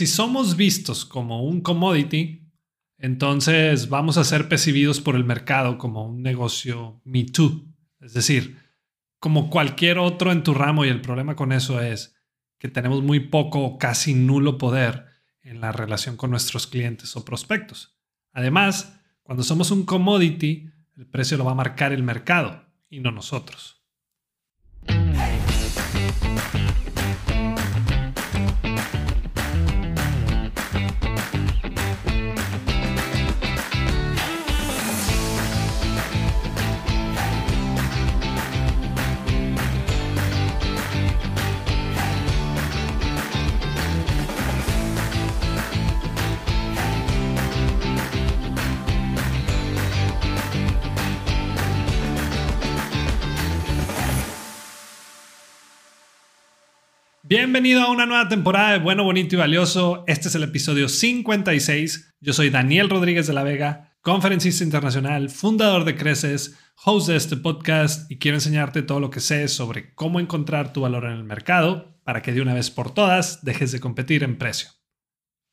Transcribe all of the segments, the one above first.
Si somos vistos como un commodity, entonces vamos a ser percibidos por el mercado como un negocio Me Too. Es decir, como cualquier otro en tu ramo y el problema con eso es que tenemos muy poco o casi nulo poder en la relación con nuestros clientes o prospectos. Además, cuando somos un commodity, el precio lo va a marcar el mercado y no nosotros. Bienvenido a una nueva temporada de Bueno, Bonito y Valioso. Este es el episodio 56. Yo soy Daniel Rodríguez de la Vega, conferencista internacional, fundador de Creces, host de este podcast y quiero enseñarte todo lo que sé sobre cómo encontrar tu valor en el mercado para que de una vez por todas dejes de competir en precio.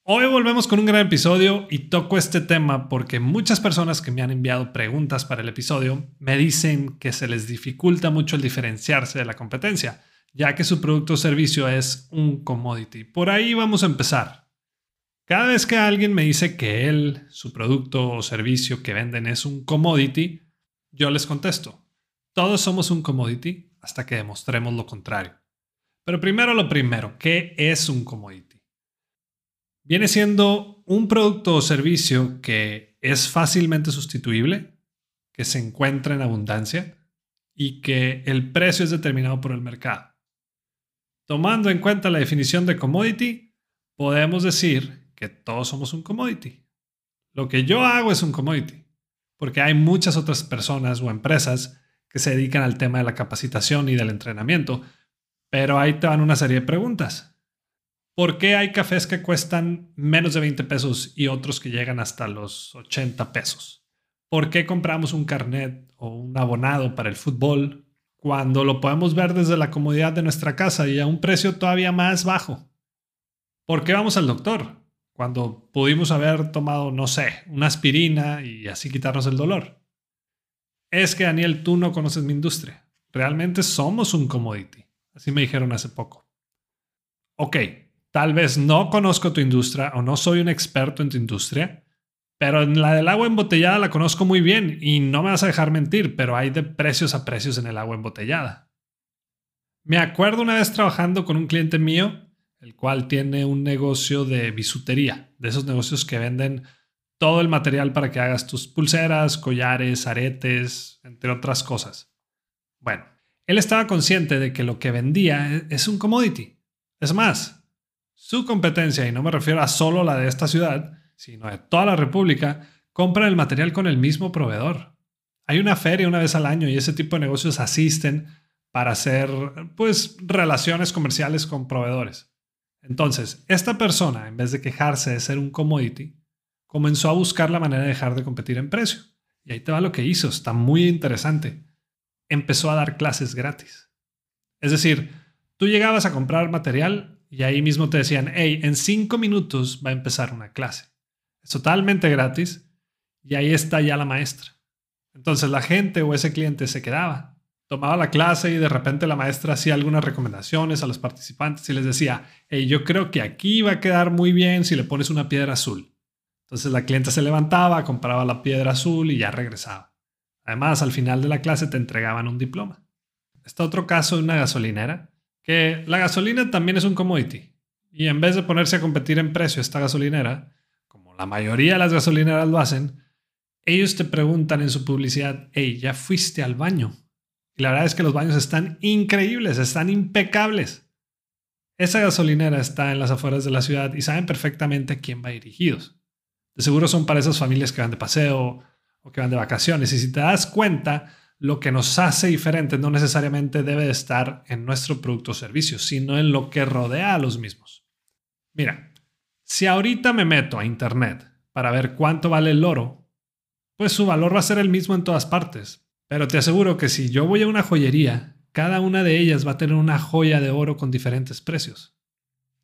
Hoy volvemos con un gran episodio y toco este tema porque muchas personas que me han enviado preguntas para el episodio me dicen que se les dificulta mucho el diferenciarse de la competencia ya que su producto o servicio es un commodity. Por ahí vamos a empezar. Cada vez que alguien me dice que él, su producto o servicio que venden es un commodity, yo les contesto, todos somos un commodity hasta que demostremos lo contrario. Pero primero lo primero, ¿qué es un commodity? Viene siendo un producto o servicio que es fácilmente sustituible, que se encuentra en abundancia y que el precio es determinado por el mercado. Tomando en cuenta la definición de commodity, podemos decir que todos somos un commodity. Lo que yo hago es un commodity, porque hay muchas otras personas o empresas que se dedican al tema de la capacitación y del entrenamiento, pero ahí te van una serie de preguntas. ¿Por qué hay cafés que cuestan menos de 20 pesos y otros que llegan hasta los 80 pesos? ¿Por qué compramos un carnet o un abonado para el fútbol cuando lo podemos ver desde la comodidad de nuestra casa y a un precio todavía más bajo. ¿Por qué vamos al doctor? Cuando pudimos haber tomado, no sé, una aspirina y así quitarnos el dolor. Es que Daniel, tú no conoces mi industria. Realmente somos un commodity. Así me dijeron hace poco. Ok, tal vez no conozco tu industria o no soy un experto en tu industria, pero en la del agua embotellada la conozco muy bien y no me vas a dejar mentir, pero hay de precios a precios en el agua embotellada. Me acuerdo una vez trabajando con un cliente mío, el cual tiene un negocio de bisutería, de esos negocios que venden todo el material para que hagas tus pulseras, collares, aretes, entre otras cosas. Bueno, él estaba consciente de que lo que vendía e-, es un commodity. Es más, su competencia, y no me refiero a solo la de esta ciudad, sino de toda la República, compran el material con el mismo proveedor. Hay una feria una vez al año y ese tipo de negocios asisten para hacer pues relaciones comerciales con proveedores. Entonces, esta persona, en vez de quejarse de ser un commodity, comenzó a buscar la manera de dejar de competir en precio. Y ahí te va lo que hizo, está muy interesante. Empezó a dar clases gratis. Es decir, tú llegabas a comprar material y ahí mismo te decían, hey, en cinco minutos va a empezar una clase totalmente gratis y ahí está ya la maestra. Entonces la gente o ese cliente se quedaba, tomaba la clase y de repente la maestra hacía algunas recomendaciones a los participantes y les decía, hey, yo creo que aquí va a quedar muy bien si le pones una piedra azul. Entonces la cliente se levantaba, compraba la piedra azul y ya regresaba. Además, al final de la clase te entregaban un diploma. Está otro caso de una gasolinera, que la gasolina también es un commodity. Y en vez de ponerse a competir en precio esta gasolinera, la mayoría de las gasolineras lo hacen, ellos te preguntan en su publicidad, hey, ¿ya fuiste al baño? Y la verdad es que los baños están increíbles, están impecables. Esa gasolinera está en las afueras de la ciudad y saben perfectamente a quién va dirigidos. De seguro son para esas familias que van de paseo o que van de vacaciones. Y si te das cuenta, lo que nos hace diferentes no necesariamente debe de estar en nuestro producto o servicio, sino en lo que rodea a los mismos. Mira, si ahorita me meto a internet para ver cuánto vale el oro, pues su valor va a ser el mismo en todas partes. Pero te aseguro que si yo voy a una joyería, cada una de ellas va a tener una joya de oro con diferentes precios.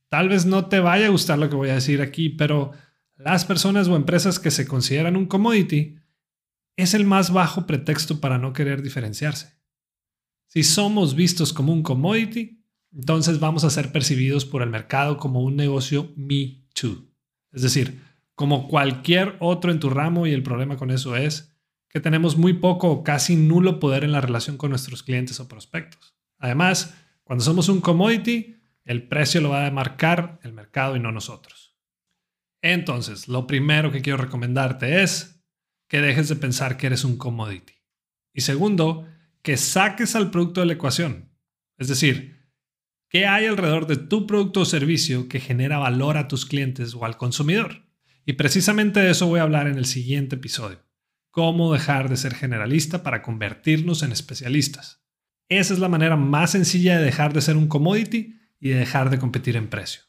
Tal vez no te vaya a gustar lo que voy a decir aquí, pero las personas o empresas que se consideran un commodity es el más bajo pretexto para no querer diferenciarse. Si somos vistos como un commodity, entonces vamos a ser percibidos por el mercado como un negocio Me Es decir, como cualquier otro en tu ramo y el problema con eso es que tenemos muy poco o casi nulo poder en la relación con nuestros clientes o prospectos. Además, cuando somos un commodity, el precio lo va a marcar el mercado y no nosotros. Entonces, lo primero que quiero recomendarte es que dejes de pensar que eres un commodity. Y segundo, que saques al producto de la ecuación. Es decir, ¿qué hay alrededor de tu producto o servicio que genera valor a tus clientes o al consumidor? Y precisamente de eso voy a hablar en el siguiente episodio. Cómo dejar de ser generalista para convertirnos en especialistas. Esa es la manera más sencilla de dejar de ser un commodity y de dejar de competir en precio.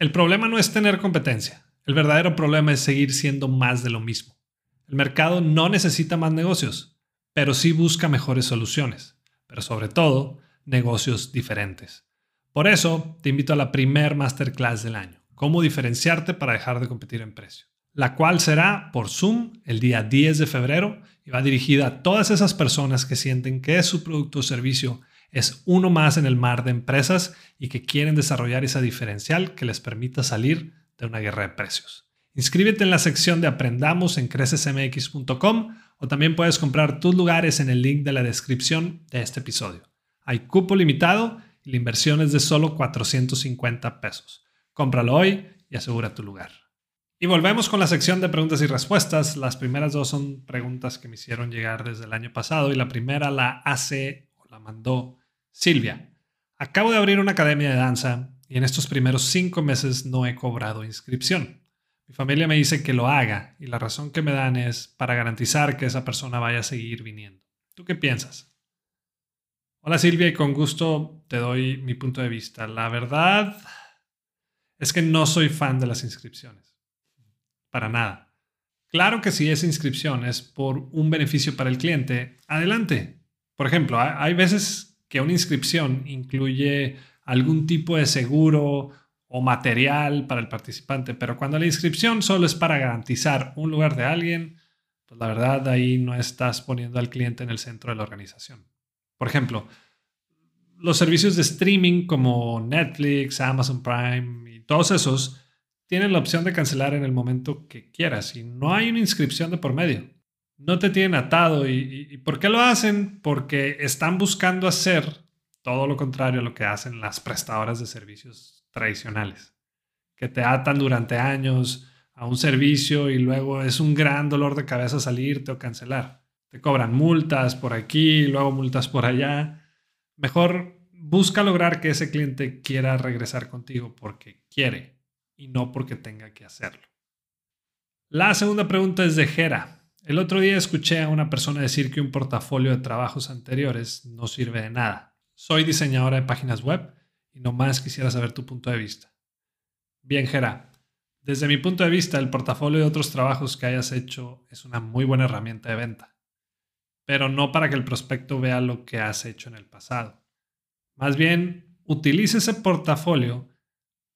El problema no es tener competencia. El verdadero problema es seguir siendo más de lo mismo. El mercado no necesita más negocios, pero sí busca mejores soluciones, pero sobre todo negocios diferentes. Por eso te invito a la primer masterclass del año, cómo diferenciarte para dejar de competir en precio, la cual será por Zoom el día 10 de febrero y va dirigida a todas esas personas que sienten que su producto o servicio es uno más en el mar de empresas y que quieren desarrollar esa diferencial que les permita salir de una guerra de precios. Inscríbete en la sección de Aprendamos en crecesmx.com o también puedes comprar tus lugares en el link de la descripción de este episodio. Hay cupo limitado y la inversión es de solo 450 pesos. Cómpralo hoy y asegura tu lugar. Y volvemos con la sección de preguntas y respuestas. Las primeras dos son preguntas que me hicieron llegar desde el año pasado y la primera la hace o la mandó Silvia, acabo de abrir una academia de danza y en estos primeros cinco meses no he cobrado inscripción. Mi familia me dice que lo haga y la razón que me dan es para garantizar que esa persona vaya a seguir viniendo. ¿Tú qué piensas? Hola Silvia y con gusto te doy mi punto de vista. La verdad es que no soy fan de las inscripciones. Para nada. Claro que si esa inscripción es por un beneficio para el cliente, adelante. Por ejemplo, hay veces que una inscripción incluye algún tipo de seguro o material para el participante, pero cuando la inscripción solo es para garantizar un lugar de alguien, pues la verdad ahí no estás poniendo al cliente en el centro de la organización. Por ejemplo, los servicios de streaming como Netflix, Amazon Prime y todos esos tienen la opción de cancelar en el momento que quieras y no hay una inscripción de por medio no te tienen atado. ¿Y, por qué lo hacen? Porque están buscando hacer todo lo contrario a lo que hacen las prestadoras de servicios tradicionales, que te atan durante años a un servicio y luego es un gran dolor de cabeza salirte o cancelar. Te cobran multas por aquí, luego multas por allá. Mejor busca lograr que ese cliente quiera regresar contigo porque quiere y no porque tenga que hacerlo. La segunda pregunta es de Jera. El otro día escuché a una persona decir que un portafolio de trabajos anteriores no sirve de nada. Soy diseñadora de páginas web y nomás quisiera saber tu punto de vista. Bien, Gera. Desde mi punto de vista, el portafolio de otros trabajos que hayas hecho es una muy buena herramienta de venta, pero no para que el prospecto vea lo que has hecho en el pasado. Más bien, utilice ese portafolio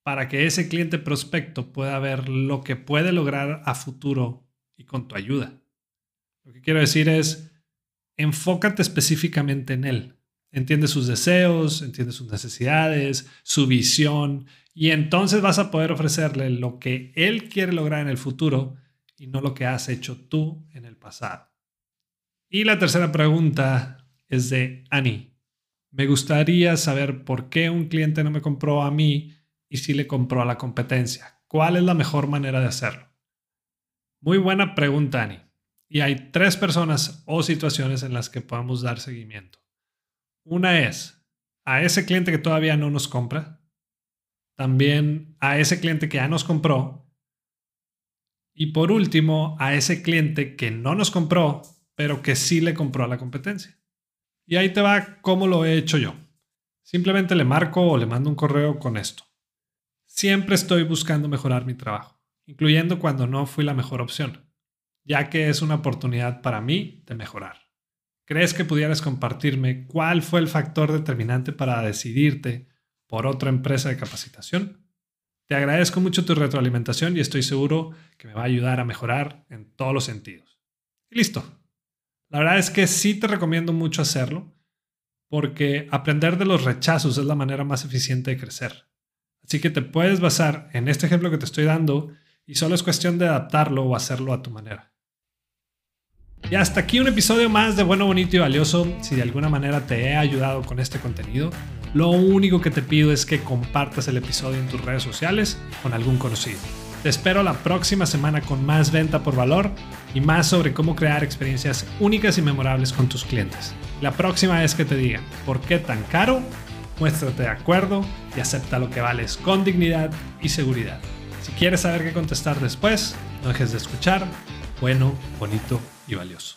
para que ese cliente prospecto pueda ver lo que puede lograr a futuro y con tu ayuda. Lo que quiero decir es, enfócate específicamente en él. Entiende sus deseos, entiende sus necesidades, su visión, y entonces vas a poder ofrecerle lo que él quiere lograr en el futuro y no lo que has hecho tú en el pasado. Y la tercera pregunta es de Annie. Me gustaría saber por qué un cliente no me compró a mí y sí le compró a la competencia. ¿Cuál es la mejor manera de hacerlo? Muy buena pregunta, Annie. Y hay tres personas o situaciones en las que podemos dar seguimiento. Una es a ese cliente que todavía no nos compra, también a ese cliente que ya nos compró y por último a ese cliente que no nos compró, pero que sí le compró a la competencia. Y ahí te va cómo lo he hecho yo. Simplemente le marco o le mando un correo con esto. Siempre estoy buscando mejorar mi trabajo, incluyendo cuando no fui la mejor opción ya que es una oportunidad para mí de mejorar. ¿Crees que pudieras compartirme cuál fue el factor determinante para decidirte por otra empresa de capacitación? Te agradezco mucho tu retroalimentación y estoy seguro que me va a ayudar a mejorar en todos los sentidos. Y listo. La verdad es que sí te recomiendo mucho hacerlo porque aprender de los rechazos es la manera más eficiente de crecer. Así que te puedes basar en este ejemplo que te estoy dando y solo es cuestión de adaptarlo o hacerlo a tu manera. Y hasta aquí un episodio más de Bueno, Bonito y Valioso. Si de alguna manera te he ayudado con este contenido, lo único que te pido es que compartas el episodio en tus redes sociales con algún conocido. Te espero la próxima semana con más venta por valor y más sobre cómo crear experiencias únicas y memorables con tus clientes. La próxima vez que te digan por qué tan caro, muéstrate de acuerdo y acepta lo que vales con dignidad y seguridad. Si quieres saber qué contestar después, no dejes de escuchar. Bueno, bonito y valioso.